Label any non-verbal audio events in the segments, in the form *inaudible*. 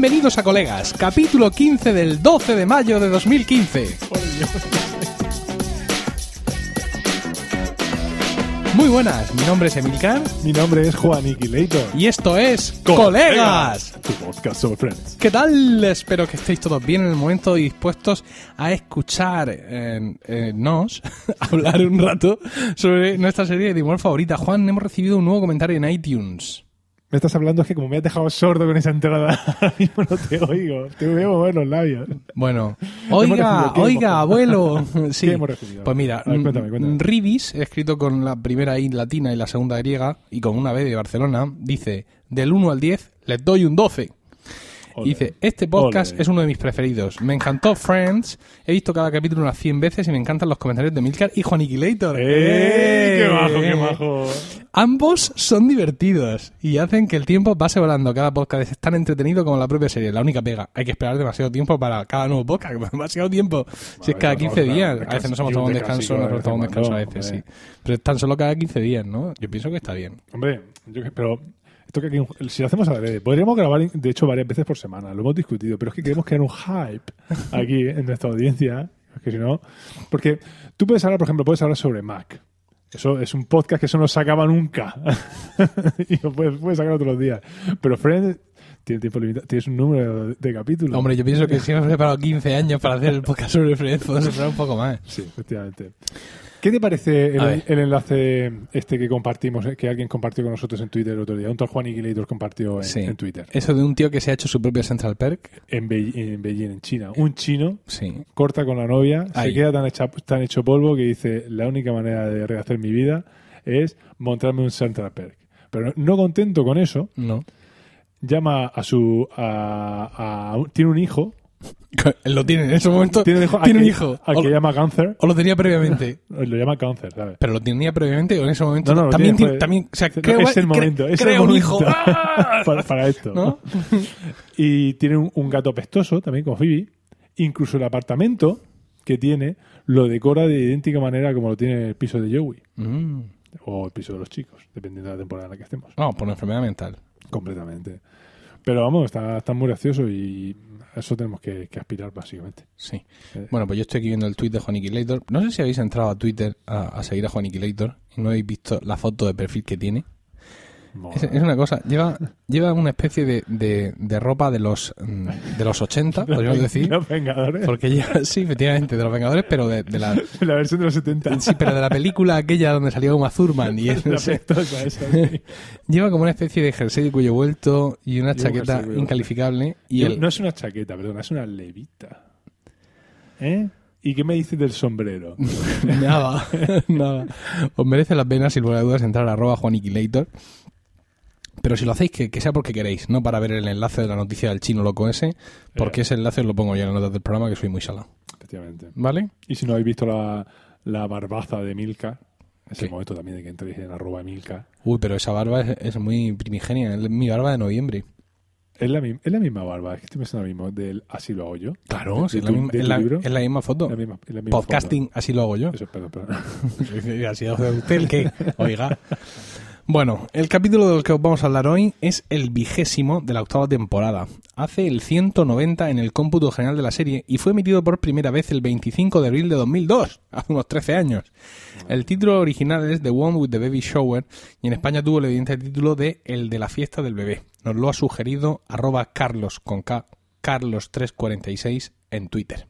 Bienvenidos a Colegas, capítulo 15 del 12 de mayo de 2015. Muy buenas, mi nombre es Emilcar Mi nombre es Juan Iquilator. y esto es Colegas. Tu podcast sobre Friends. ¿Qué tal? Espero que estéis todos bien en el momento y dispuestos a escuchar eh, eh, nos *laughs* hablar un rato sobre nuestra serie de humor favorita. Juan, hemos recibido un nuevo comentario en iTunes. Me estás hablando es que como me has dejado sordo con esa entrada, *laughs* ahora mismo no te oigo. Te veo mover los labios. Bueno, *laughs* oiga, recibido, ¿qué oiga, abuelo. *laughs* Sí. ¿Qué hemos recibido? Pues mira, ver, cuéntame, mm, cuéntame. Ribis, escrito con la primera I latina y la segunda griega, y con una B de Barcelona, dice, del 1 al 10 les doy un 12. Dice, este podcast es uno de mis preferidos. Me encantó Friends, he visto cada capítulo unas 100 veces y me encantan los comentarios de Milcar y Juaniquilator. ¡Eh! ¡Qué bajo, qué bajo! Ambos son divertidos y hacen que el tiempo pase volando. Cada podcast es tan entretenido como la propia serie. La única pega, hay que esperar demasiado tiempo para cada nuevo podcast. *laughs* Demasiado tiempo. si es cada Bueno, 15 no, días. A veces nos hemos un tomado un descanso, de nos hemos tomado un descanso a veces, sí. Pero tan solo cada 15 días, ¿no? Yo pienso que está bien. Hombre, yo pero esto que si lo hacemos a la vez, podríamos grabar, de hecho, varias veces por semana. Lo hemos discutido, pero es que queremos crear un hype aquí *laughs* en nuestra audiencia. Que si no. Porque tú puedes hablar, por ejemplo, puedes hablar sobre Mac. Eso es un podcast que eso no se acaba nunca. *laughs* y lo puedes, puedes sacar otros días. Pero Friends tiene tiempo limitado. Tienes un número de, de capítulos. Hombre, yo pienso que si hemos preparado 15 años para hacer el podcast sobre Friends, podemos *laughs* esperar un poco más. Sí, efectivamente. ¿Qué te parece el, enlace este que compartimos, eh, que alguien compartió con nosotros en Twitter el otro día? Un tal Juan Iquilator compartió en, Sí. en Twitter. Eso de un tío que se ha hecho su propio Central Perk. En, Be- en Beijing, en China. Un chino Sí. corta con la novia, Ahí. se queda tan, hecha- tan hecho polvo que dice, la única manera de rehacer mi vida es montarme un Central Perk. Pero no contento con eso, No. llama a su... A, tiene un hijo. *laughs* Él lo tiene en ese momento. Tiene un hijo. Tiene un hijo. Al O- que llama Cáncer. O lo tenía previamente. *laughs* Lo llama Cáncer, ¿sabes? Pero lo tenía previamente o en ese momento. No, no, también, tiene, también, o sea, no, crea, es el cre- momento, es el crea un momento. hijo. *laughs* Para, para esto. ¿No? Y tiene un, un gato pestoso, también con Phoebe. Incluso el apartamento que tiene lo decora de idéntica manera como lo tiene el piso de Joey. Mm. O el piso de los chicos, dependiendo de la temporada en la que estemos. No, por una enfermedad mental. Completamente. Pero vamos, está, está muy gracioso y a eso tenemos que, que aspirar, básicamente. Sí. Eh. Bueno, pues yo estoy aquí viendo el tweet de Juaniquilator. No sé si habéis entrado a Twitter a, a seguir a Juaniquilator y no habéis visto la foto de perfil que tiene. Es, es una cosa, lleva, lleva una especie de, de, de ropa de los mm, de los 80, *laughs* podríamos decir. Los Vengadores. Porque lleva, *laughs* sí, efectivamente, de los Vengadores, pero de, de la *laughs* La versión de los 70. sí, pero de la película aquella donde salía Uma Thurman y él, La pestosa esa, sí. lleva como una especie de jersey de cuello vuelto y una Lleva un chaqueta de cuello incalificable y el, No es una chaqueta, perdona, es una levita. ¿Eh? ¿Y qué me dices del sombrero? Nada, nada. Os merece la pena, sin lugar a dudas, entrar a arroba Juaniquilator. Pero si lo hacéis, que, que sea porque queréis, no para ver el enlace de la noticia del chino loco ese, porque Eh. ese enlace lo pongo yo en las notas del programa, que soy muy salado. Efectivamente. ¿Vale? Y si no habéis visto la, la barbaza de Milka, es ¿Qué? el momento también de que entréis en arroba Milka. Uy, pero esa barba es, es muy primigenia, es mi barba de noviembre. Es la, mi- es la misma barba, es que estoy pensando ahora mismo del Así lo hago yo. Claro, es, la misma, misma foto. La misma- la misma Podcasting, así lo hago yo. Eso, perdón, perdón. *laughs* Así hace usted el que, *laughs* oiga. Bueno, el capítulo del que os vamos a hablar hoy es el vigésimo de la octava temporada. Hace el 190 en el cómputo general de la serie y fue emitido por primera vez el 25 de abril de 2002, *laughs* hace unos 13 años. El título original es The One with the Baby Shower y en España tuvo el evidente título de El de la fiesta del bebé. Nos lo ha sugerido arroba carlos con K, carlos346 en Twitter.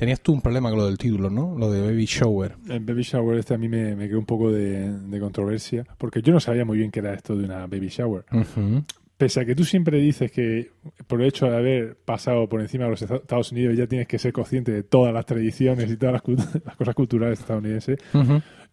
Tenías tú un problema con lo del título, ¿no? Lo de Baby Shower. El Baby Shower este a mí me, me creó un poco de, de controversia, porque yo no sabía muy bien qué era esto de una Baby Shower. Ujú. Pese a que tú siempre dices que por el hecho de haber pasado por encima de los Estados Unidos ya tienes que ser consciente de todas las tradiciones y todas las, cult- *laughs* las cosas culturales estadounidenses,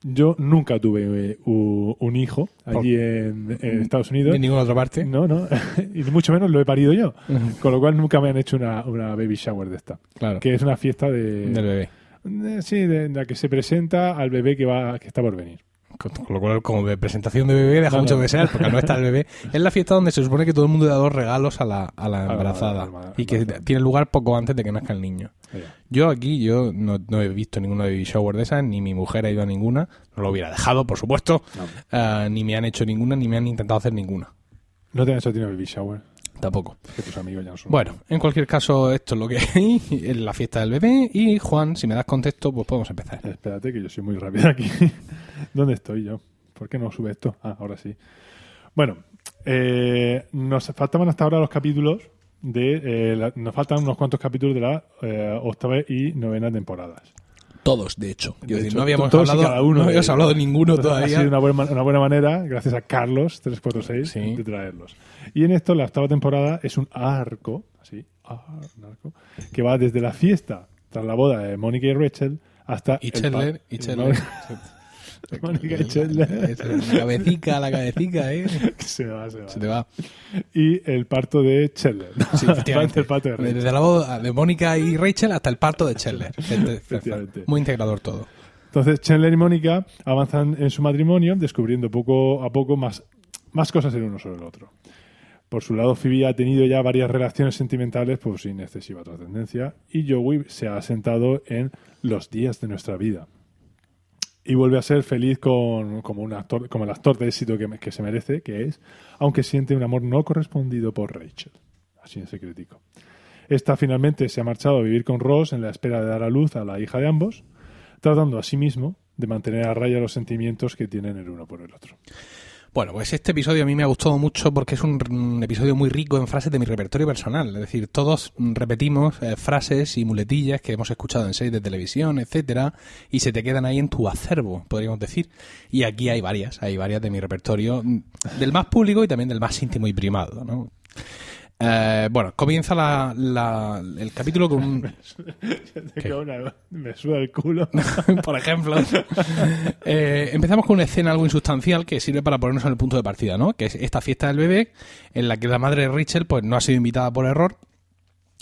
yo nunca tuve eh, un hijo allí en, en Estados Unidos. En ninguna otra parte. No, no, *laughs* y mucho menos lo he parido yo. Con lo cual nunca me han hecho una, una baby shower de esta. Claro. Que es una fiesta de... Del bebé. de- sí, de, de la que se presenta al bebé que va que está por venir. Con, lo cual, como de presentación de bebé, deja No, mucho no. que desear, porque no está el bebé. *laughs* Es la fiesta donde se supone que todo el mundo da dos regalos a la, a la embarazada. y que tiene lugar poco antes de que nazca el niño. Yo aquí, yo no, no he visto ninguna baby shower de esas, ni mi mujer ha ido a ninguna. No lo hubiera dejado, por supuesto. Ah, ni me han hecho ninguna, ni me han intentado hacer ninguna. ¿No te han hecho baby shower? Tampoco. Que tus amigos ya no son. Bueno, en cualquier caso, esto es lo que hay. Es la fiesta del bebé. Y Juan, si me das contexto, pues podemos empezar. Espérate, que yo soy muy rápido aquí. *laughs* ¿Dónde estoy yo? ¿Por qué no sube esto? Ah, ahora sí. Bueno, eh, nos faltaban hasta ahora los capítulos de. eh, la- nos faltan unos cuantos capítulos de la eh, octava y novena temporadas. Todos, de hecho. De decir, hecho, no habíamos hablado, cada uno no habíamos hablado de ninguno Entonces, *laughs* Ha todavía. sido una buena, una buena manera, gracias a Carlos 346, Sí. de traerlos. Y en esto, la octava temporada es un arco, así, arco, que va desde la fiesta tras la boda de Mónica y Rachel hasta. Y Chandler, y Chandler. *laughs* Mónica y Chandler. La *laughs* cabecica, la cabecica, ¿eh? *laughs* se va, se va. Se te va. Y el parto de Chandler. Sí, *laughs* efectivamente. el parto de Rachel. Desde la boda de Mónica y Rachel hasta el parto de Chandler. Muy integrador todo. Entonces, Chandler y Mónica avanzan en su matrimonio, descubriendo poco a poco más, más cosas el uno sobre el otro. Por su lado, Phoebe ha tenido ya varias relaciones sentimentales pues, sin excesiva trascendencia y Joey se ha sentado en los días de nuestra vida. Y vuelve a ser feliz con, como, un actor, como el actor de éxito que, que se merece, que es, aunque siente un amor no correspondido por Rachel. Así en secretico. Esta finalmente se ha marchado a vivir con Ross en la espera de dar a luz a la hija de ambos, tratando asimismo de mantener a raya los sentimientos que tienen el uno por el otro. Bueno, pues este episodio a mí me ha gustado mucho porque es un, episodio muy rico en frases de mi repertorio personal. Es decir, todos repetimos eh, frases y muletillas que hemos escuchado en series de televisión, etcétera, y se te quedan ahí en tu acervo, podríamos decir. Y aquí hay varias, hay varias de mi repertorio, mm, del más público y también del más íntimo y primado, ¿no? Eh, bueno, comienza la- la- el capítulo con un, *laughs* me suda el culo. *laughs* por ejemplo. *laughs* Eh, empezamos con una escena algo insustancial que sirve para ponernos en el punto de partida, ¿no? Que es esta fiesta del bebé en la que la madre de Rachel pues no ha sido invitada por error.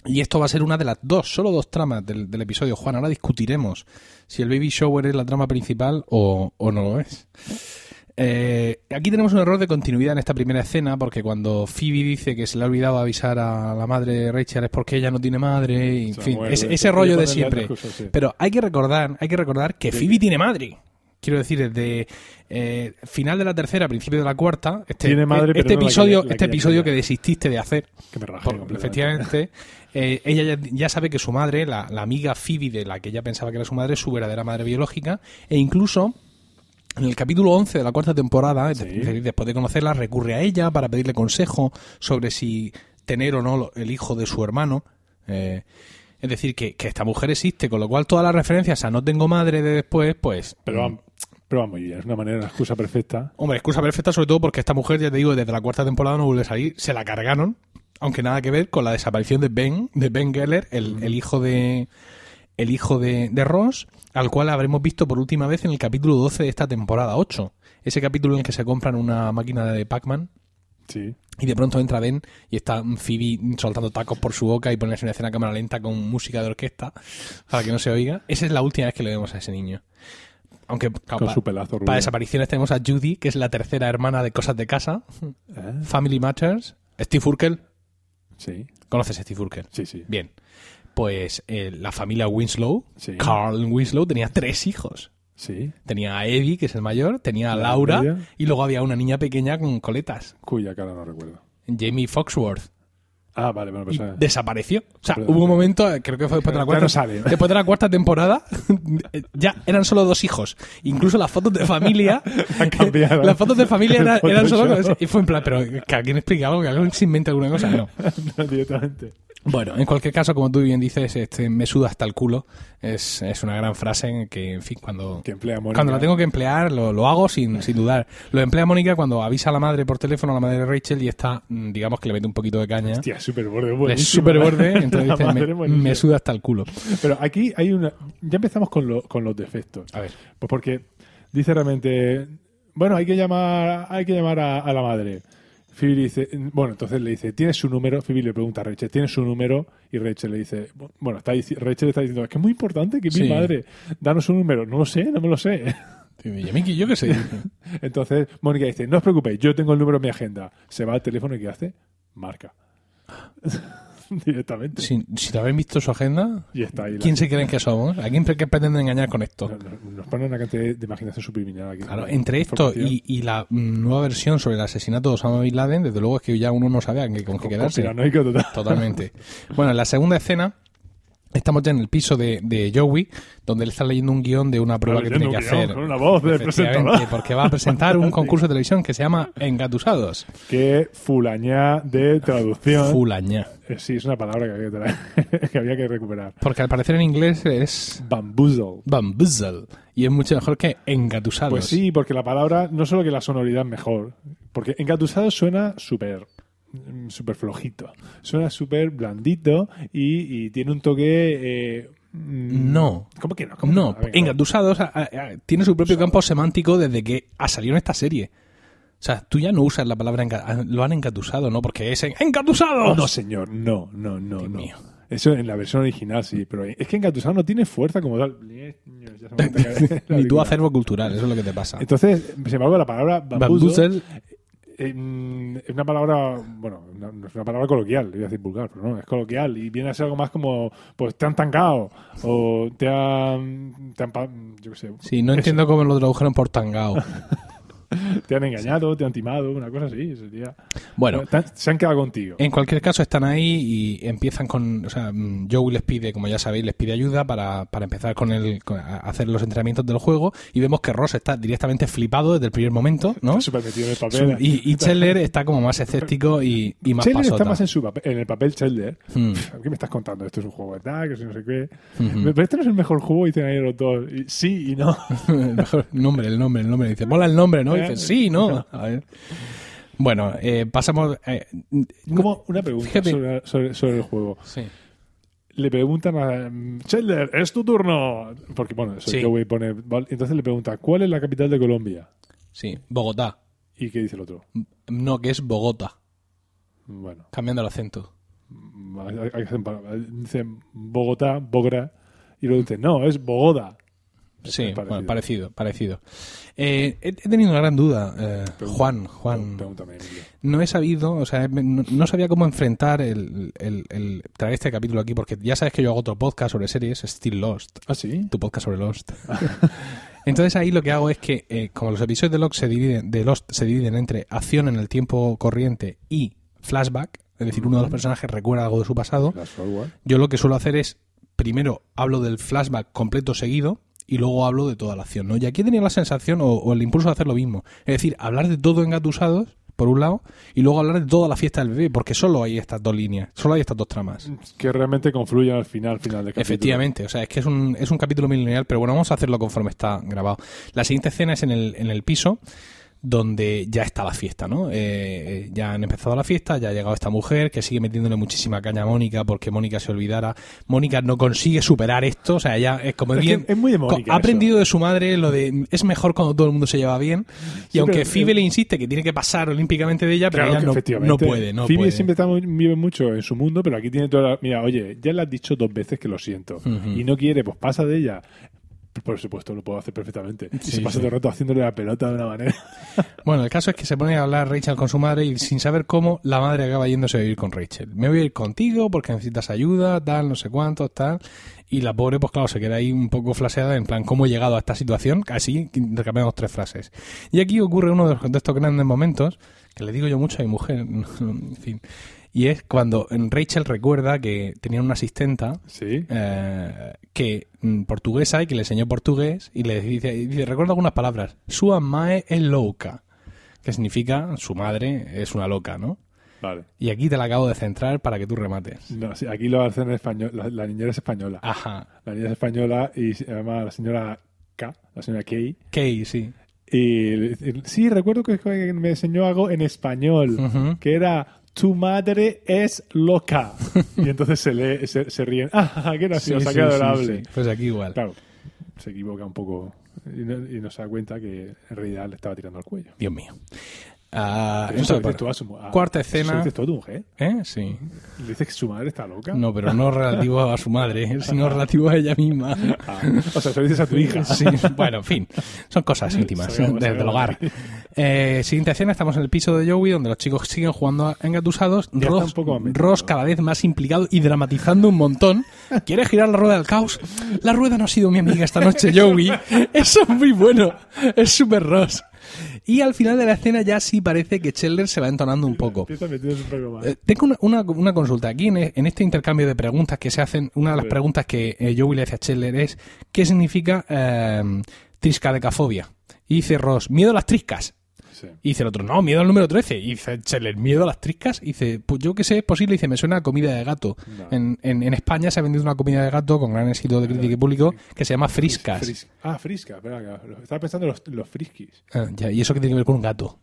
Y esto va a ser una de las dos, solo dos tramas del, del episodio. Juan, ahora discutiremos si el baby shower es la trama principal o, o no lo es. Eh, aquí tenemos un error de continuidad en esta primera escena porque cuando Phoebe dice que se le ha olvidado avisar a la madre de Rachel es porque ella no tiene madre, y, en fin, muerde. ese, rollo de siempre. sí. Pero hay que recordar, hay que recordar que Phoebe tiene madre. Quiero decir, desde eh, final de la tercera, principio de la cuarta, este, Tiene madre, pero este no la que episodio, la este que ella episodio que desististe de hacer, Que me rajé por- completamente. efectivamente, eh, ella ya, ya sabe que su madre, la, la amiga Phoebe de la que ella pensaba que era su madre, es su verdadera madre biológica, e incluso en el capítulo 11 de la cuarta temporada, Sí. después de conocerla, recurre a ella para pedirle consejo sobre si tener o no el hijo de su hermano. Eh, es decir, que, que esta mujer existe, con lo cual todas las referencias a no tengo madre de después, pues... Pero pero va muy bien, es una manera, una excusa perfecta. Hombre, excusa perfecta, sobre todo porque esta mujer, ya te digo, desde la cuarta temporada no vuelve a salir, se la cargaron, aunque nada que ver con la desaparición de Ben, de Ben Geller, el, el hijo de el hijo de, de Ross, al cual habremos visto por última vez en el capítulo 12 de esta temporada 8. Ese capítulo en el que se compran una máquina de Pac-Man Sí. y de pronto entra Ben y está Phoebe soltando tacos por su boca y ponerse una escena a cámara lenta con música de orquesta para que no se oiga. Esa es la última vez que le vemos a ese niño. Aunque claro, Con pa- su pelazo para desapariciones tenemos a Judy, que es la tercera hermana de Cosas de Casa, ¿Eh? Family Matters, Steve Urkel. Sí, ¿Conoces a Steve Urkel? sí, sí. Bien. Pues eh, la familia Winslow, Sí. Carl Winslow, tenía tres hijos. Sí. Tenía a Eddie, que es el mayor, tenía a La Laura media. y luego había una niña pequeña con coletas, Cuya cara no recuerdo. Jamie Foxworth. Ah, vale, bueno, pues. eh, desapareció. O sea, Pero- hubo un momento, eh, creo que fue después de la cuarta, sale. *laughs* después de la cuarta temporada, *laughs* ya eran solo dos hijos. Incluso las fotos de familia, *laughs* cambiaron. las fotos de familia eran, eran solo. Y fue en plan, pero que alguien explique algo, que alguien se invente alguna cosa. No. no, directamente. Bueno, en cualquier caso, como tú bien dices, este, me suda hasta el culo. Es, es una gran frase en que, en fin, cuando, Que cuando la tengo que emplear, lo, lo hago sin, sin dudar. Lo emplea Mónica cuando avisa a la madre por teléfono, a la madre de Rachel, y está, mm, digamos que le mete un poquito de caña. Hostia, súper borde, es súper borde, entonces dice, me, me suda hasta el culo. Pero aquí hay una. Ya empezamos con, lo- con los defectos. A ver. Pues porque dice realmente. Bueno, hay que llamar, hay que llamar a, a la madre. Phoebe dice, bueno, entonces le dice, ¿tienes su número? Phoebe le pregunta a Rachel, ¿tienes su número? Y Rachel le dice, bueno, está Rachel está diciendo, es que es muy importante que Sí. mi madre, danos su número. No lo sé, no me lo sé. Y a mí, yo qué sé. *laughs* Entonces Mónica dice, no os preocupéis, yo tengo el número en mi agenda. Se va al teléfono y ¿qué hace? Marca. *laughs* directamente. Si, si te habéis visto su agenda, Y está ahí. la- ¿quién se creen que somos? ¿A quién pretenden engañar con esto? Nos, ponen una cantidad de imaginación subliminal aquí. Claro, entre esto y, y la nueva versión sobre el asesinato de Osama Bin Laden, desde luego es que ya uno no sabe a qué- con qué quedarse. Conspiranoico total. Totalmente. Bueno, en la segunda escena estamos ya en el piso de, de Joey, donde él está leyendo un guion de una prueba que tiene que guion hacer. Con una voz de presentador. *laughs* porque va a presentar un concurso de televisión que se llama Engatusados. Qué fulañá de traducción. Fulaña. Eh, sí, es una palabra que había que, traer- *laughs* que había que recuperar. Porque al parecer en inglés es Bamboozle. bamboozle y es mucho mejor que engatusados. Pues sí, porque la palabra, no solo que la sonoridad es mejor, porque engatusado suena súper súper flojito, suena súper blandito y, y tiene un toque... eh, mm, No. ¿Cómo que no? ¿Cómo que No, a- tiene su propio campo semántico desde que ha salido en esta serie. O sea, tú ya no usas la palabra enga- lo han engatusado, ¿no? Porque es en ¡Engatusados! Oh, no, señor, no, no, no, Dios no. mío. Eso en la versión original sí, pero es que engatusado no tiene fuerza como tal. Se me que- Ni tu acervo cultural, eso es lo que te pasa. Entonces, sin embargo, la palabra mm, es una palabra, bueno, no, es una palabra coloquial, iba a decir vulgar, pero no, es coloquial y viene a ser algo más como, pues te han tancado o te han, te han yo qué sé, sí, no entiendo cómo lo tradujeron por tangao. *laughs* *laughs* te han engañado, te han timado, una cosa así, sería. Bueno, han- se han quedado contigo. En cualquier caso, están ahí y empiezan con. O sea, mm, Joey les pide, como ya sabéis, les pide ayuda para, para empezar con el, con- a hacer los entrenamientos del juego. Y vemos que Ross está directamente flipado desde el primer momento, ¿no? Está metido en el papel. Y, y *laughs* Chandler está como más escéptico y, y más Chandler pasota. está más en, su papel, en el papel Chandler. Hmm. ¿Qué me estás contando? Esto es un juego tal, que si no sé qué. Ujú. Pero este no es el mejor juego, dicen ahí los dos. Y sí y no. *laughs* el mejor nombre, el nombre, el nombre. Dice, mola el nombre, ¿no? Y dice, sí, no. *laughs* A ver. Bueno, eh, pasamos. eh, Como una pregunta Fíjate. sobre, sobre- sobre el juego. Sí. le preguntan a Chandler, es tu turno. Porque, bueno, eso Sí. Joey pone. ¿vale? Entonces le pregunta, ¿cuál es la capital de Colombia? Sí, Bogotá. ¿Y qué dice el otro? No, que es Bogotá, Bueno, cambiando el acento. mm, hay- hay que hacer un par- dice Bogotá, Bogra, y luego dice, no, es Bogoda. Sí, bueno, parecido, parecido. Eh, he, tenido una gran duda, eh, Juan, Juan. Pregúntame. No he sabido, o sea, no, no sabía cómo enfrentar el, el- el- traer este capítulo aquí, porque ya sabes que yo hago otro podcast sobre series, Still Lost, ¿Ah, sí? tu podcast sobre Lost. *laughs* Entonces ahí lo que hago es que, eh, como los episodios de Lost se dividen, de Lost se dividen entre acción en el tiempo corriente y flashback, es decir, uno de los personajes recuerda algo de su pasado, yo lo que suelo hacer es, primero hablo del flashback completo seguido y luego hablo de toda la acción, ¿no? Y aquí tenido la sensación o, o el impulso de hacer lo mismo. Es decir, hablar de todo engatusados, por un lado, y luego hablar de toda la fiesta del bebé, porque solo hay estas dos líneas, solo hay estas dos tramas. Que realmente confluyen al final, final del capítulo. Efectivamente, o sea, es que es un, es un capítulo muy lineal, pero bueno, vamos a hacerlo conforme está grabado. La siguiente escena es en el, en el piso, donde ya está la fiesta, ¿no? Eh, eh, ya han empezado la fiesta, ya ha llegado esta mujer que sigue metiéndole muchísima caña a Mónica porque Mónica se olvidara. Mónica no consigue superar esto, o sea, ya es como Es que bien. es muy de Mónica Ha eso. aprendido de su madre lo de es mejor cuando todo el mundo se lleva bien. Y Sí, aunque pero- Phoebe le insiste que tiene que pasar olímpicamente de ella, pero Claro ella que no, efectivamente. no puede, no Phoebe puede. siempre está muy- vive mucho en su mundo, pero aquí tiene toda la... Mira, oye, ya le has dicho dos veces que lo siento. Y no quiere, pues pasa de ella. Por supuesto, lo puedo hacer perfectamente. Y Sí, se pasa sí. todo el rato haciéndole la pelota de una manera. *laughs* Bueno, el caso es que se pone a hablar Rachel con su madre y sin saber cómo, la madre acaba yéndose a vivir con Rachel. Me voy a ir contigo porque necesitas ayuda, tal, no sé cuánto, tal. Y la pobre, pues claro, se queda ahí un poco flaseada en plan, ¿cómo he llegado a esta situación? Así intercambiamos tres frases. Y aquí ocurre uno de, los, de estos grandes momentos, que le digo yo mucho a mi mujer, *laughs* en fin. Y es cuando Rachel recuerda que tenía una asistenta Sí. eh, que mm, portuguesa y que le enseñó portugués y le dice, y dice recuerda algunas palabras. Sua mae es louca, que significa su madre es una loca, ¿no? Vale. Y aquí te la acabo de centrar para que tú remates. No, sí, aquí lo hacen en español. La, la niñera es española. Ajá. La niñera es española y se llama la señora K, la señora Kay. Kay, sí. Y dice, sí, recuerdo que me enseñó algo en español, que era tu madre es loca. *laughs* y entonces se lee, se, se ríen. ¡Ah, qué graciosa, Sí, qué sí, adorable! sí. Pues aquí igual. Claro, se equivoca un poco y no, y no se da cuenta que en realidad le estaba tirando al cuello. Dios mío. Ah, Pero eso entonces, lo dices tú a su mu- a- cuarta eso escena. lo dices tú a tu mujer. ¿Eh? Sí. Le dices que su madre está loca. No, pero no relativo a su madre, sino relativo a ella misma. Ah, o sea, se lo dices a tu hija. Sí, bueno, en fin, son cosas íntimas Sabemos, desde el hogar. Eh, siguiente escena, estamos en el piso de Joey, donde los chicos siguen jugando a engatusados. Ross, Ross cada vez más implicado y dramatizando un montón. ¿Quiere girar la rueda del caos? La rueda no ha sido mi amiga esta noche, Joey. Eso es muy bueno. Es súper Ross. Y al final de la escena ya sí parece que Chandler se va entonando un poco. Eh, tengo una, una- una consulta. Aquí en, en este intercambio de preguntas que se hacen, una de las preguntas que eh, Joey le hace a Chandler es ¿qué significa eh, triscadecafobia? Y dice Ross, miedo a las triscas. Sí. Y dice el otro, no, miedo al número 13. Y dice Chandler, miedo a las triscas. Y dice, pues yo que sé, es posible. Y dice, me suena a comida de gato. No. En, en- en España se ha vendido una comida de gato con gran éxito de crítica y público que se llama friscas. Fris- ah, frisca. Espera, que- estaba pensando en los, los friskis. Ah, ya, ¿Y eso qué tiene que ver con un gato?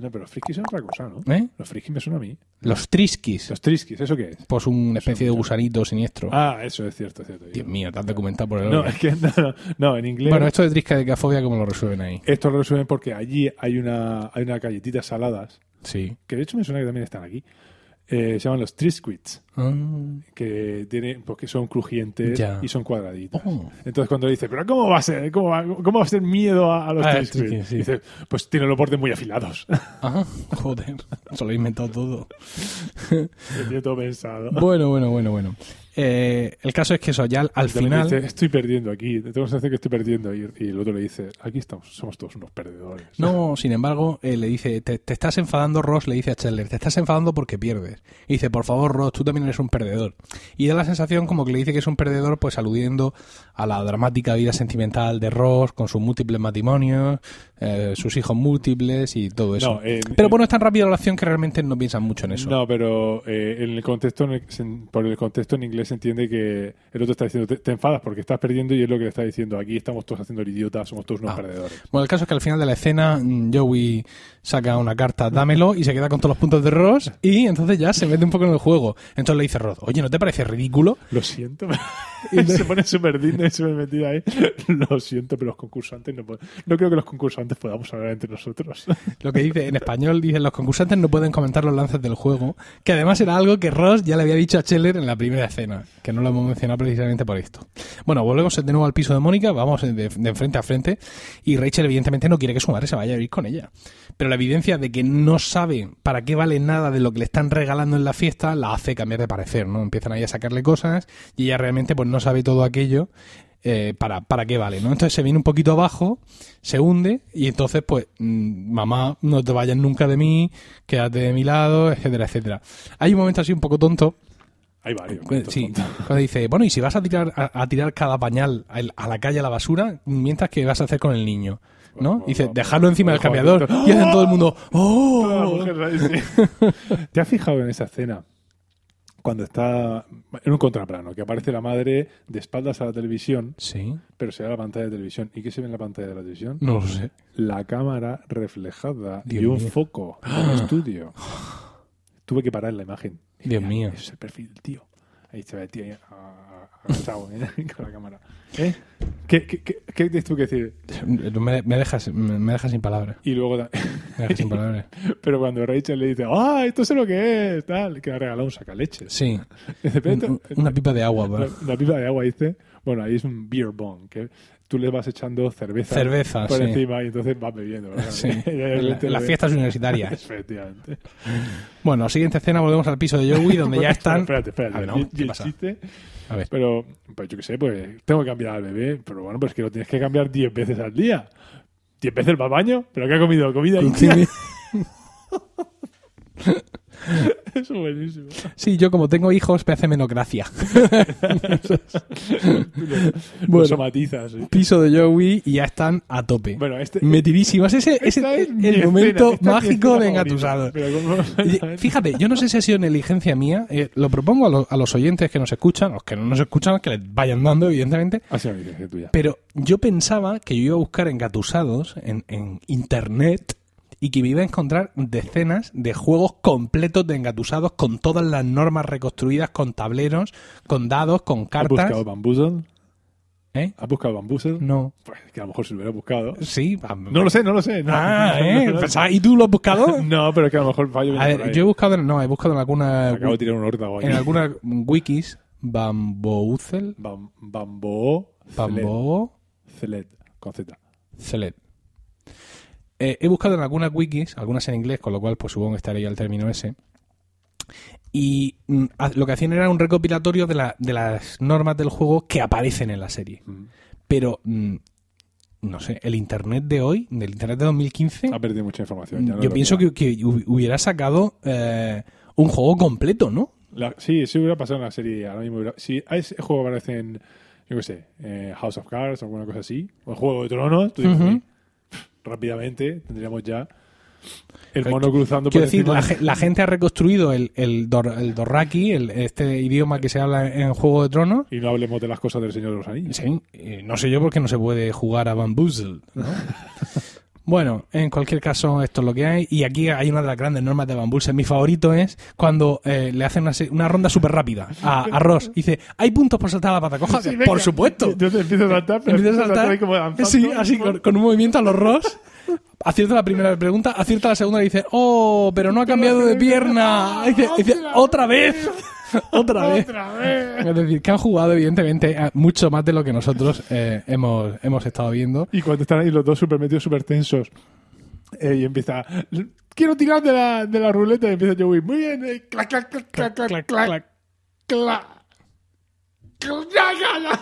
No, pero los friskis son otra cosa, ¿no? ¿Eh? Los friskis me suenan a mí. Los triskis. Los triskis, ¿eso qué es? Pues una especie de gusanito siniestro. Ah, eso es cierto, es cierto. Dios mío, te has documentado por el No, oro. es que *laughs* no, no, no, en inglés. Bueno, esto de triscadecafobia, ¿cómo lo resuelven ahí? Esto lo resuelven porque allí hay una, hay una galletitas saladas, Sí. que de hecho me suena que también están aquí. Eh, se llaman los Triscuits, Ah, que tienen, porque son crujientes Ya. y son cuadraditos. Oh. Entonces cuando dice, pero ¿cómo va a ser? ¿Cómo va, cómo va a ser miedo a, a los Ah, sí. Dice, pues tienen los bordes muy afilados. *laughs* Joder, se lo he inventado todo. Tiene todo pensado. Bueno, bueno, bueno, bueno. Eh, el caso es que eso, ya al, final... dice, estoy perdiendo aquí, tengo la sensación que estoy perdiendo. Y, y el otro le dice, aquí estamos, somos todos unos perdedores. No, sin embargo, eh, le dice, te, te estás enfadando, Ross, le dice a Chandler, te estás enfadando porque pierdes. Y dice, por favor, Ross, tú también eres un perdedor. Y da la sensación como que le dice que es un perdedor, pues aludiendo a la dramática vida sentimental de Ross, con sus múltiples matrimonios, eh, sus hijos múltiples y todo eso. No, en- Pero en- bueno, es tan rápida la acción que realmente no piensan mucho en eso. No, pero eh, en el contexto, en el- por el contexto en inglés se entiende que el otro está diciendo, te, te enfadas porque estás perdiendo y es lo que le está diciendo, aquí estamos todos haciendo el idiota, somos todos unos Ah. perdedores. Bueno, el caso es que al final de la escena, mm, Joey saca una carta, dámelo, y se queda con todos los puntos de Ross, y entonces ya se mete un poco en el juego. Entonces le dice Ross, oye, ¿no te parece ridículo? Lo siento, *laughs* y se pone súper digno y súper metido ahí. *laughs* Lo siento, pero los concursantes no pueden. No creo que los concursantes podamos hablar entre nosotros. *laughs* Lo que dice en español, dicen los concursantes no pueden comentar los lances del juego, que además era algo que Ross ya le había dicho a Scheller en la primera escena, que no lo hemos mencionado precisamente por esto. Bueno, volvemos de nuevo al piso de Mónica, vamos de, de frente a frente, y Rachel evidentemente no quiere que su madre se vaya a ir con ella. Pero la evidencia de que no sabe para qué vale nada de lo que le están regalando en la fiesta la hace cambiar de parecer, ¿no? Empiezan ahí a sacarle cosas y ella realmente pues no sabe todo aquello eh, para, para qué vale, ¿no? Entonces se viene un poquito abajo, se hunde y entonces pues mm, mamá, no te vayas nunca de mí, quédate de mi lado, etcétera, etcétera. Hay un momento así un poco tonto, Hay varios. momentos sí, *laughs* cuando dice, bueno, y si vas a tirar a, a tirar cada pañal a, a la calle a la basura, mientras que vas a hacer con el niño, ¿no? Bueno, Dice, bueno, dejarlo encima del cambiador y hacen todo el mundo, *laughs* ¡oh! *laughs* ¿Te has fijado en esa escena? Cuando está en un contraplano, que aparece la madre de espaldas a la televisión, Sí, pero se ve la pantalla de televisión. ¿Y qué se ve en la pantalla de la televisión? no lo sé. La cámara reflejada Dios y un mío. foco en el *gasps* estudio. Tuve que parar la imagen. Dios mío. Ese es el perfil del tío. Ahí se ve el tío ahí, ah, ah, agachado, ¿eh? *laughs* con la cámara. ¿Eh? ¿Qué, qué, qué, qué tienes tú que decir? Me, me dejas, me, me dejas sin palabras. Y luego, Me dejas sin palabras. *laughs* pero cuando Rachel le dice, ¡ah, esto sé lo que es! Tal, que le ha regalado un sacaleches. Sí, *laughs* Dice, "Pero un- una pipa de agua. una, ¿verdad? una pipa de agua, dice. Bueno, ahí es un beer bong, que tú le vas echando cerveza, Cerveza, por sí. encima y entonces vas bebiendo. Sí, Y la- las fiestas universitarias. Efectivamente. Bueno, siguiente escena, volvemos al piso de Joey, donde ya están... Espérate, espérate. A ver, no, Y- y ¿qué el pasa? chiste, A ver. pero, pues yo qué sé, pues tengo que cambiar al bebé, pero bueno, pues que lo tienes que cambiar 10 veces al día. ¿10 veces al baño? ¿Pero qué ha comido? ¿Comida india? *laughs* *laughs* Es buenísimo. Sí, yo como tengo hijos me hace menos gracia. *laughs* Bueno. somatizas. sí. Piso de Joey y ya están a tope. Bueno, este... Metidísimos. Ese es el, es mi el escena, momento mágico de Oye, Fíjate, yo no sé si ha sido negligencia mía, eh, lo propongo a, lo- a los oyentes que nos escuchan, los que no nos escuchan, que les vayan dando, evidentemente, Ha sido una licencia tuya. pero yo pensaba que yo iba a buscar engatusados en, en internet y que me iba a encontrar decenas de juegos completos de engatusados con todas las normas reconstruidas, con tableros, con dados, con ¿Has cartas. buscado Bamboozle? ¿Eh? ¿Has buscado Bamboozle? No. Pues que a lo mejor si lo hubiera buscado. Sí. No lo sé, no lo sé. No, Ah, no, ¿eh? no, Pensaba, ¿Y tú lo has buscado? *laughs* No, pero es que a lo mejor fallo A ver, yo he buscado, no, he buscado en alguna, Acabo de tirar un aquí. en algunas wikis Bambouzel, Bam- Bambo. Bambo, Celet. Con Z. Celet. Eh, he buscado en algunas wikis, algunas en inglés, con lo cual pues supongo que estaría el término ese. Y mm, lo que hacían era un recopilatorio de, la- de las normas del juego que aparecen en la serie. Mm. Pero, mm, no sé, el Internet de hoy, del Internet de 2015, Ha perdido mucha información. ya no yo pienso que, que hu- hubiera sacado eh, un juego completo, ¿no? La- sí, sí hubiera pasado en la serie. Ahora mismo hubiera- si ese juego aparece en, yo qué sé, eh, House of Cards o alguna cosa así, o el Juego de Tronos, tú dices. "Uy, rápidamente tendríamos ya el mono cruzando por Quiero decir, encima. la, la gente ha reconstruido el, el, dor- el Dorraki, el- este idioma que se habla en Juego de Tronos. Y no hablemos de las cosas del Señor de los Anillos. Sí, eh, no sé yo por qué no se puede jugar a Bamboozle, ¿no? *laughs* Bueno, en cualquier caso, esto es lo que hay. Y aquí hay una de las grandes normas de Bamboozle. Mi favorito es cuando eh, le hacen una, una ronda súper rápida a, a Ross. Dice, ¿hay puntos por saltar a la pata coja? Sí, por supuesto. Entonces empiezo a saltar, pero Empieza a saltar. ahí como avanzando. sí, así con, con un movimiento a los Ross. Acierta la primera pregunta, acierta la segunda y dice, oh, pero no ha cambiado de pierna. Y dice, y dice, otra vez. *laughs* Otra vez. ¡Otra vez! Es decir, que han jugado, evidentemente, mucho más de lo que nosotros eh, hemos, hemos estado viendo. Y cuando están ahí los dos súper metidos, súper tensos, eh, y empieza, quiero tirar de la, de la ruleta, y empieza Joey, muy bien, eh, clac, clac, clac, clac, clac, clac, clac, clac, clac, clac.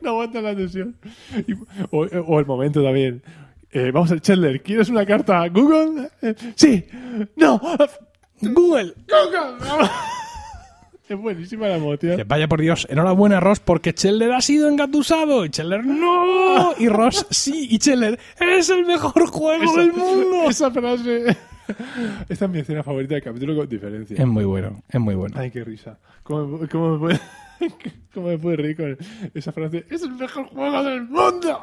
No aguanta la tensión. Y- o, o el momento también. Eh, vamos al Chandler, ¿quieres una carta a Google? Eh, sí, no, Google. Google. es buenísima la emoción. Que vaya por Dios, enhorabuena Ross porque Chandler ha sido engatusado y Chandler no y Ross sí y Chandler es el mejor juego Esa- del mundo. Esa frase. Esta es mi escena favorita del capítulo con diferencia. Es muy bueno, es muy bueno. Ay, qué risa. ¿Cómo, me- cómo me puede, *laughs* cómo me puede reír con esa frase? ¡Es el mejor juego del mundo!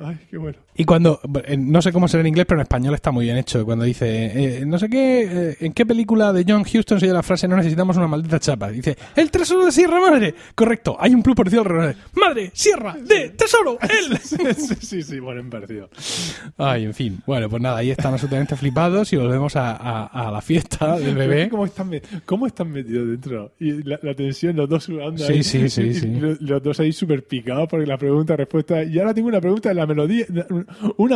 Ay, qué bueno. Y cuando, no sé cómo será en inglés, pero en español está muy bien hecho. Cuando dice, eh, no sé qué, eh, ¿en qué película de John Huston se oye la frase no necesitamos una maldita chapa? Dice, el tesoro de Sierra Madre. Correcto, hay un plus por decir alrededor. Madre, Sierra, de tesoro, él. *laughs* sí, sí, sí, bueno, me parecido. Ay, en fin. Bueno, pues nada, ahí están absolutamente flipados y volvemos a, a- a la fiesta del bebé. ¿Cómo están, cómo están metidos dentro? Y la, la tensión, los dos sudando Sí, ahí. sí, sí, sí. *laughs* Los, los dos ahí súper picados porque la pregunta, respuesta. Y ahora tengo una pregunta de la melodía, una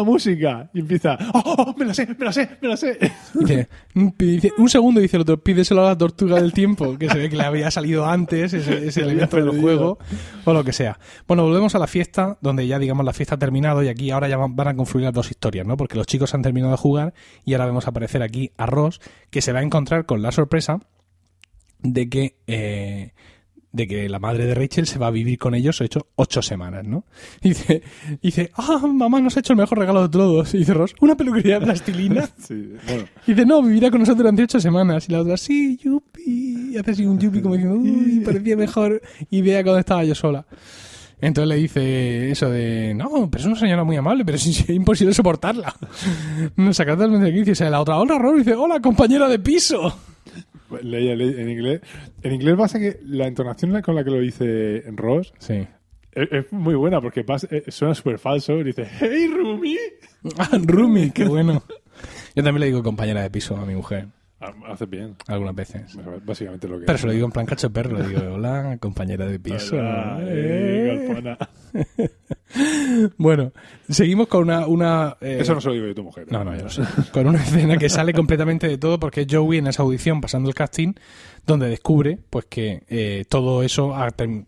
música. Y empieza, ¡Oh, oh, oh, me la sé, me la sé, me la sé! Dice, un- dice- un segundo dice el otro, pídeselo a la tortuga del tiempo, que se ve que le había salido antes ese, ese elemento del juego, o lo que sea. Bueno, volvemos a la fiesta, donde ya, digamos, la fiesta ha terminado y aquí ahora ya van van a confluir las dos historias, ¿no? Porque los chicos han terminado de jugar y ahora vemos aparecer aquí a Ross, que se va a encontrar con la sorpresa de que... eh, de que la madre de Rachel se va a vivir con ellos, he hecho ocho semanas, ¿no? Y *laughs* dice, y dice, ah, mamá nos ha hecho el mejor regalo de todos. Y dice Ross, una peluquería de plastilina. *laughs* Sí, bueno. Y dice, no, vivirá con nosotros durante ocho semanas. Y la otra, sí, yupi. Y hace así un yupi como diciendo, uy, parecía mejor. Y vea cuando estaba yo sola. Entonces le dice eso de, no, pero es una señora muy amable, pero es, *laughs* es imposible soportarla. Nos saca totalmente de aquí. Dice, la otra, hola, Ror. Dice, hola, compañera de piso. Leía, leía en inglés. En inglés pasa que la entonación con la que lo dice Ross Sí. es, es muy buena porque pasa- eh, suena súper falso. Y dice, hey, Rumi. *laughs* Ah, Rumi, qué bueno. Yo también le digo compañera de piso a mi mujer, Haces bien. algunas veces. Básicamente lo que Pero se lo digo en plan cacho perro, le digo, hola, compañera de piso. Ah, Eh. eh. *laughs* Bueno, seguimos con una... una eh, Eso no se lo digo yo a tu mujer. ¿eh? No, no, yo lo sé. Con una escena que sale completamente de todo porque es Joey en esa audición pasando el casting donde descubre pues que eh, todo eso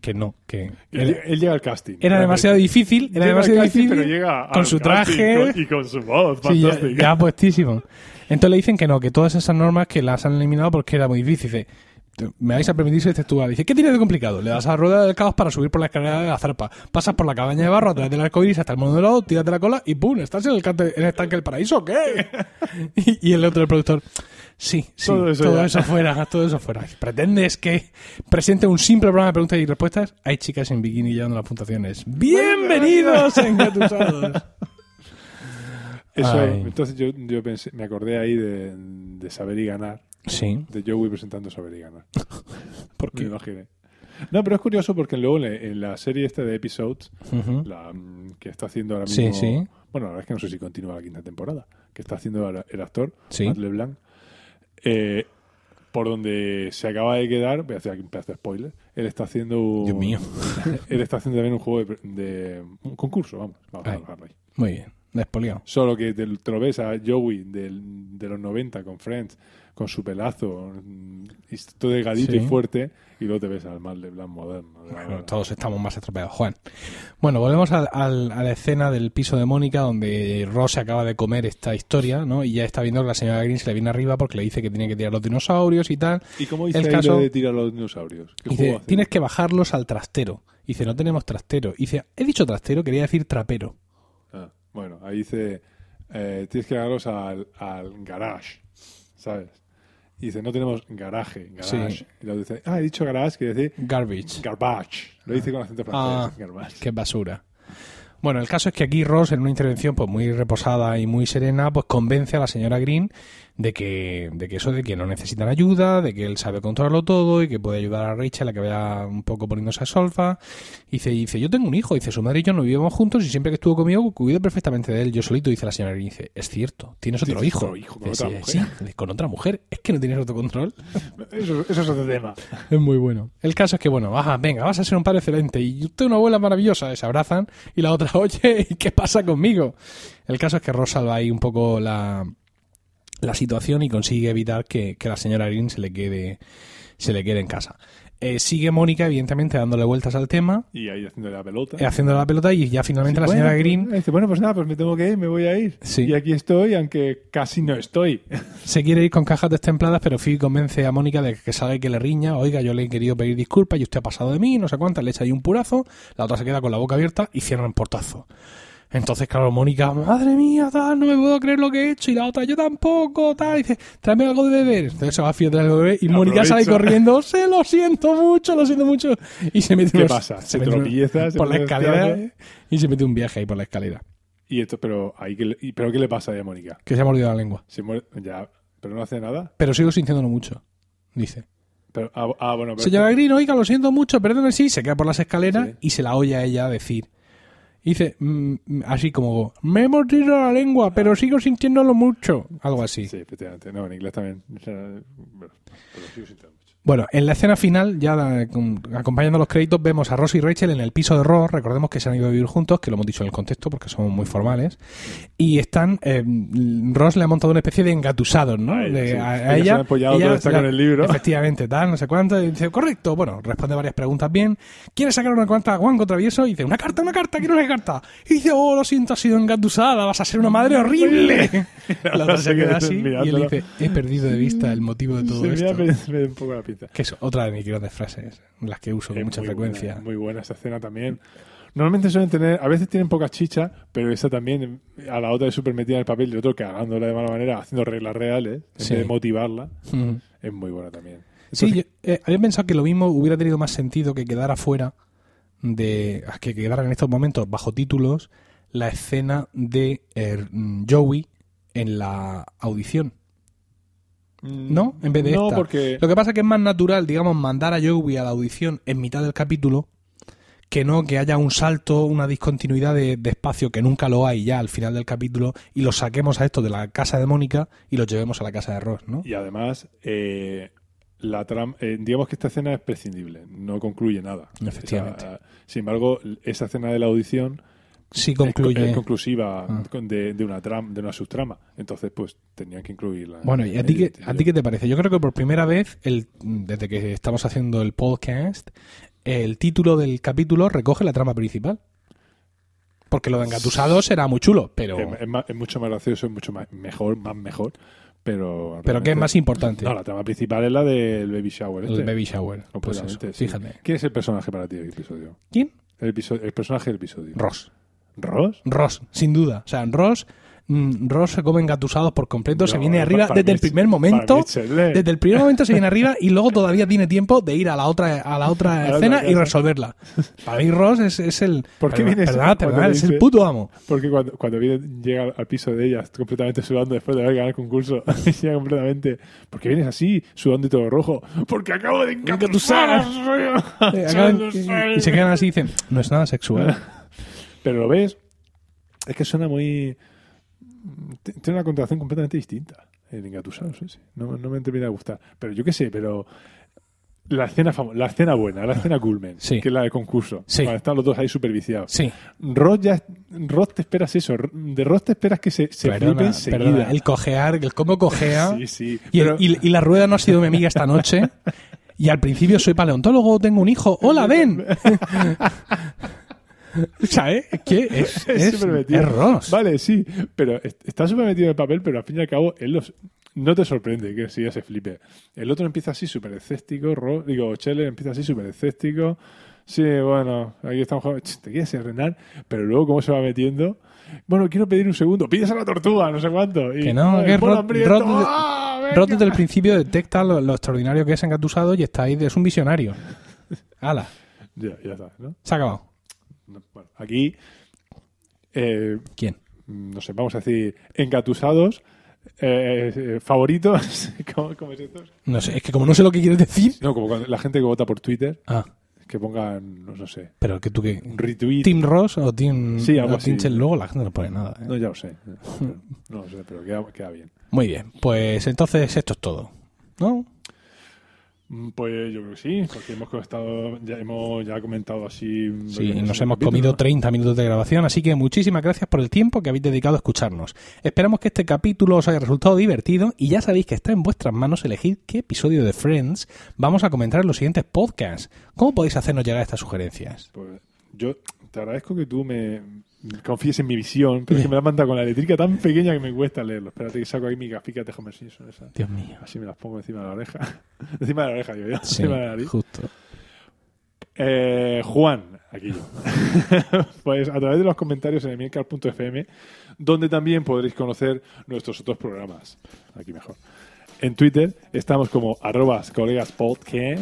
que no, que Él, él llega al casting. era demasiado difícil, era demasiado casting, difícil pero llega con su traje con- y con su voz sí, ya, ya puestísimo. Entonces le dicen que no, que todas esas normas que las han eliminado porque era muy difícil. Dice, me vais a permitir ser textual. Dice, ¿qué tiene de complicado? Le das a la rueda del caos para subir por la escalera de la zarpa. Pasas por la cabaña de barro a través del arco iris hasta el mundo de lado, tiras de la cola y ¡pum! ¿Estás en el, en el estanque del paraíso o qué? *laughs* y, y el otro, el productor, sí, sí, Todo todo, eso eso, ya. fuera, todo eso fuera. ¿Pretendes que presente un simple programa de preguntas y respuestas? Hay chicas en bikini llevando las puntuaciones. ¡Bienvenidos Engatusados! *laughs* Eso, Ay. entonces yo, yo pensé, me acordé ahí de, de saber y ganar, Sí, de Joey presentando saber y ganar. *laughs* ¿por Me qué? imaginé. No, pero es curioso porque luego en la serie esta de episodes, la, mm, que está haciendo ahora Sí, mismo. sí. Bueno, la verdad es que no sé si continúa la quinta temporada. Que está haciendo ahora el actor, Sí. Matt LeBlanc. eh, por donde se acaba de quedar, voy a hacer aquí un pedazo de spoiler. Él está haciendo. un- Dios mío. *laughs* él está haciendo también un juego de. de- un concurso, vamos. Vamos a dejarlo ahí. Muy bien, despoliado. Solo que te, te lo ves a Joey del- de los 90 con Friends, con su pelazo, mm, y todo delgadito Sí. y fuerte, y luego te ves al Matt LeBlanc moderno. de Bueno, todos estamos más estropeados, Juan. Bueno, volvemos a la escena del piso de Mónica donde Ross se acaba de comer esta historia, ¿no? Y ya está viendo que la señora Green se le viene arriba porque le dice que tiene que tirar los dinosaurios y tal. ¿Y cómo dice el caso- lo de tirar los dinosaurios? ¿Qué Dice, tienes que bajarlos al trastero. Dice, no tenemos trastero. Dice, he dicho trastero, quería decir trapero. Ah, bueno, ahí dice, eh, tienes que darlos al, al garage, ¿sabes? Y dice, no tenemos garaje, garage. Sí. Y luego dice, ah, he dicho garage, quiere decir Garbage. garbage. Lo dice con acento Ah, francés, garbage. Qué basura. Bueno, el caso es que aquí Ross, en una intervención pues muy reposada y muy serena, pues convence a la señora Green de que, de que eso de que no necesitan ayuda, de que él sabe controlarlo todo y que puede ayudar a Rachel a que vaya un poco poniéndose a solfa. Y dice, y dice, yo tengo un hijo, dice, su madre y yo no vivíamos juntos y siempre que estuvo conmigo cuidé perfectamente de él, yo solito, dice la señora Green. Dice, es cierto, tienes otro Tienes hijo. otro hijo con Dice, otra "Sí, mujer". sí, con otra mujer. Es que no tienes autocontrol. *laughs* Eso, eso es otro tema. Es muy bueno. El caso es que, bueno, venga, vas a ser un padre excelente y usted una abuela maravillosa. Se abrazan y la otra, *laughs* oye, ¿y qué pasa conmigo? El caso es que Ross salva ahí un poco la, la situación y consigue evitar que, que la señora Green se le quede, se le quede en casa. Eh, sigue Mónica, evidentemente, dándole vueltas al tema, Y ahí haciendo la pelota. eh, haciendo la pelota y ya finalmente la Bueno, señora pues, Green dice, bueno, pues nada, pues me tengo que ir, me voy a ir. Sí. Y aquí estoy, aunque casi no estoy. *laughs* se quiere ir con cajas destempladas, pero Phoebe convence a Mónica de que salga y que le riña. Oiga, yo le he querido pedir disculpas y usted ha pasado de mí, no sé cuántas, le echa ahí un purazo, la otra se queda con la boca abierta y cierran portazo. Entonces, claro, Mónica, madre mía, tal, no me puedo creer lo que he hecho. Y la otra, yo tampoco, tal. Y dice, tráeme algo de beber. Entonces se va a fiar algo de beber. Y Mónica sale corriendo, se lo siento mucho, lo siento mucho. Y se mete ¿Qué unos- pasa? Se se por la escalera y se mete un viaje ahí por la escalera. Y esto, pero ahí pero ¿qué le pasa a Mónica? Que se ha mordido la lengua. Se muere, ya, pero no hace nada. Pero sigo sintiéndolo mucho, dice. Pero, ah, ah, bueno, pero Señora Green, oiga, lo siento mucho, perdón, sí, se queda por las escaleras Sí. y se la oye a ella decir. Y dice, mm, mm, así como, me he mordido la lengua, pero sigo sintiéndolo mucho. Algo así. Sí, efectivamente. No, en inglés también. Pero sí, mucho. Bueno, en la escena final, ya acompañando los créditos, vemos a Ross y Rachel en el piso de Ross. Recordemos que se han ido a vivir juntos, que lo hemos dicho en el contexto porque somos muy formales. Y están, eh, Ross le ha montado una especie de engatusados, ¿no? De- sí. a, a Ella se ella. ha apoyado ella todo, está la- con el libro. Efectivamente, tal, no sé cuánto. Y dice, correcto. Bueno, responde varias preguntas bien. ¿Quieres sacar una cuanta a Juan travieso? Y dice, una carta, una carta, quiero una carta. Y dice, oh, lo siento, has sido engatusada, vas a ser una madre horrible. La *laughs* otra se queda así y él Mirándolo. dice, he perdido de vista el motivo de todo Se esto. me, me un poco la Que es otra de mis grandes frases, las que uso con Es mucha muy frecuencia. buena, muy buena esa escena también. Normalmente suelen tener, a veces tienen poca chicha, pero esa también, a la otra de súper metida en el papel y el otro cagándola de mala manera, haciendo reglas reales, en Sí. vez de motivarla, Mm. es muy buena también. Sí, Entonces, yo, eh, había pensado que lo mismo hubiera tenido más sentido que quedara fuera de. que quedara en estos momentos bajo títulos la escena de eh, Joey en la audición. ¿No? En vez de no, esta. porque Lo que pasa es que es más natural, digamos, mandar a Joey a la audición en mitad del capítulo que no que haya un salto, una discontinuidad de, de espacio que nunca lo hay ya al final del capítulo y lo saquemos a esto de la casa de Mónica y lo llevemos a la casa de Ross, ¿no? Y además, eh, la tram- eh, digamos que esta escena es prescindible, no concluye nada. Efectivamente. Sin embargo, esa escena de la audición Sí concluye. es, conclusiva Ah. de, de una tram, de una subtrama. Entonces, pues tenían que incluirla. Bueno, ¿y a ti, qué, a ti qué te parece? Yo creo que por primera vez, el, desde que estamos haciendo el podcast, el título del capítulo recoge la trama principal. Porque lo de engatusados era muy chulo, pero, Es, es más- es mucho más gracioso, es mucho más mejor, más mejor. Pero, pero ¿qué es más importante? No, la trama principal es la del baby shower. el este. baby shower. Pues eso, sí. fíjate. ¿Quién es el personaje para ti del episodio? ¿Quién? El, episodio, el personaje del episodio. Ross. ¿Ross? Ross, sin duda. O sea, Ross mm, Ross se come engatusados por completo, se viene pa- arriba desde el primer momento. Chandler. Desde el primer momento se viene arriba y luego todavía tiene tiempo de ir a la otra a la otra A escena y resolverla. Para mí Ross es, es el ¿Por qué le es el puto amo. Porque cuando, cuando viene, llega al- piso de ella completamente sudando después de haber ganado el concurso, *laughs* llega completamente. ¿Por qué vienes así, sudando y todo rojo? Porque acabo de engatusar. Eh, *laughs* y se quedan así y dicen, no es nada sexual. *laughs* Pero lo ves, es que suena muy. Tiene una contracción completamente distinta. El engatusado, sí, sí. No, no me termina de gustar. Pero yo qué sé, pero. La escena, la escena buena, la escena culmen, Sí. que es la de concurso. Sí. Cuando están los dos ahí superviciados. Sí, Ross ya. Ross te esperas eso. De Ross te esperas que se, se perdona, perdona, el cojear, el cómo cojea. *laughs* Sí, sí. Y, el- Pero- y- y la rueda no ha sido mi amiga esta noche. Y al principio soy paleontólogo, tengo un hijo. ¡Hola, ven! *laughs* *laughs* ¿Sabes? ¿Qué? *laughs* Es, es, es Ross. Vale, sí, pero est- está súper metido en el papel, pero al fin y al cabo él los, no te sorprende que si ya se flipe. El otro empieza así súper escéptico, Ro- digo, Chele empieza así súper escéptico. Sí, bueno, aquí estamos jugando. Te quieres renar, pero luego cómo se va metiendo. Bueno, quiero pedir un segundo. Pides a la tortuga, no sé cuánto. Y, Que no, que Rod-. Rod desde- ¡Ah! Ross desde el principio detecta lo, lo extraordinario que es engatusado y está ahí, es un visionario. *laughs* ¡Hala! Ya, ya está, ¿no? Se ha acabado. No, Bueno, aquí, eh, ¿Quién? no sé, vamos a decir, engatusados, eh, eh, favoritos. *laughs* ¿Cómo, cómo es esto? No sé, es que como no sé lo que quieres decir. No, como cuando la gente que vota por Twitter, Ah, que pongan, no, no sé, pero que tú que. un retweet. ¿Team Ross o Team, Sí, algo o Team así. Chel? Luego la gente no pone nada. ¿eh? No, ya lo sé. *laughs* No lo sé, pero queda, queda bien. Muy bien, pues entonces esto es todo. ¿No? Mm, Pues yo creo que sí, porque hemos estado, ya hemos ya comentado así. Sí, nos hemos capítulo. comido 30 minutos de grabación, así que muchísimas gracias por el tiempo que habéis dedicado a escucharnos. Esperamos que este capítulo os haya resultado divertido y ya sabéis que está en vuestras manos elegir qué episodio de Friends vamos a comentar en los siguientes podcasts. ¿Cómo podéis hacernos llegar estas sugerencias? Pues yo te agradezco que tú me confíes en mi visión, pero es que me la manda con la letrica tan pequeña que me cuesta leerlo. Espérate que saco ahí mi gafitas de Homer Simpson. Esa. Dios mío. Así me las pongo encima de la oreja. *laughs* encima de la oreja, yo. Sí, encima de la nariz. justo. Eh, Juan, aquí yo. *laughs* pues a través de los comentarios en emilcar.fm, donde también podréis conocer nuestros otros programas. Aquí mejor. En Twitter estamos como arrobas colegas podcast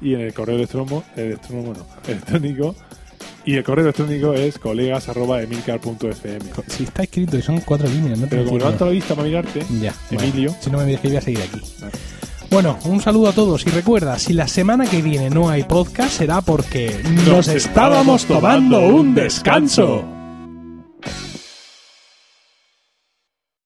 y en el correo electrónico, electrónico, electrónico y el correo electrónico es colegas arroba emilcar.fm. Si está escrito y son cuatro líneas, no te Pero como levanto la vista para mirarte, Ya, bueno, Emilio. si no me dices que voy a seguir aquí. Vale. Bueno, un saludo a todos y recuerda, si la semana que viene no hay podcast será porque nos, estábamos tomando un descanso.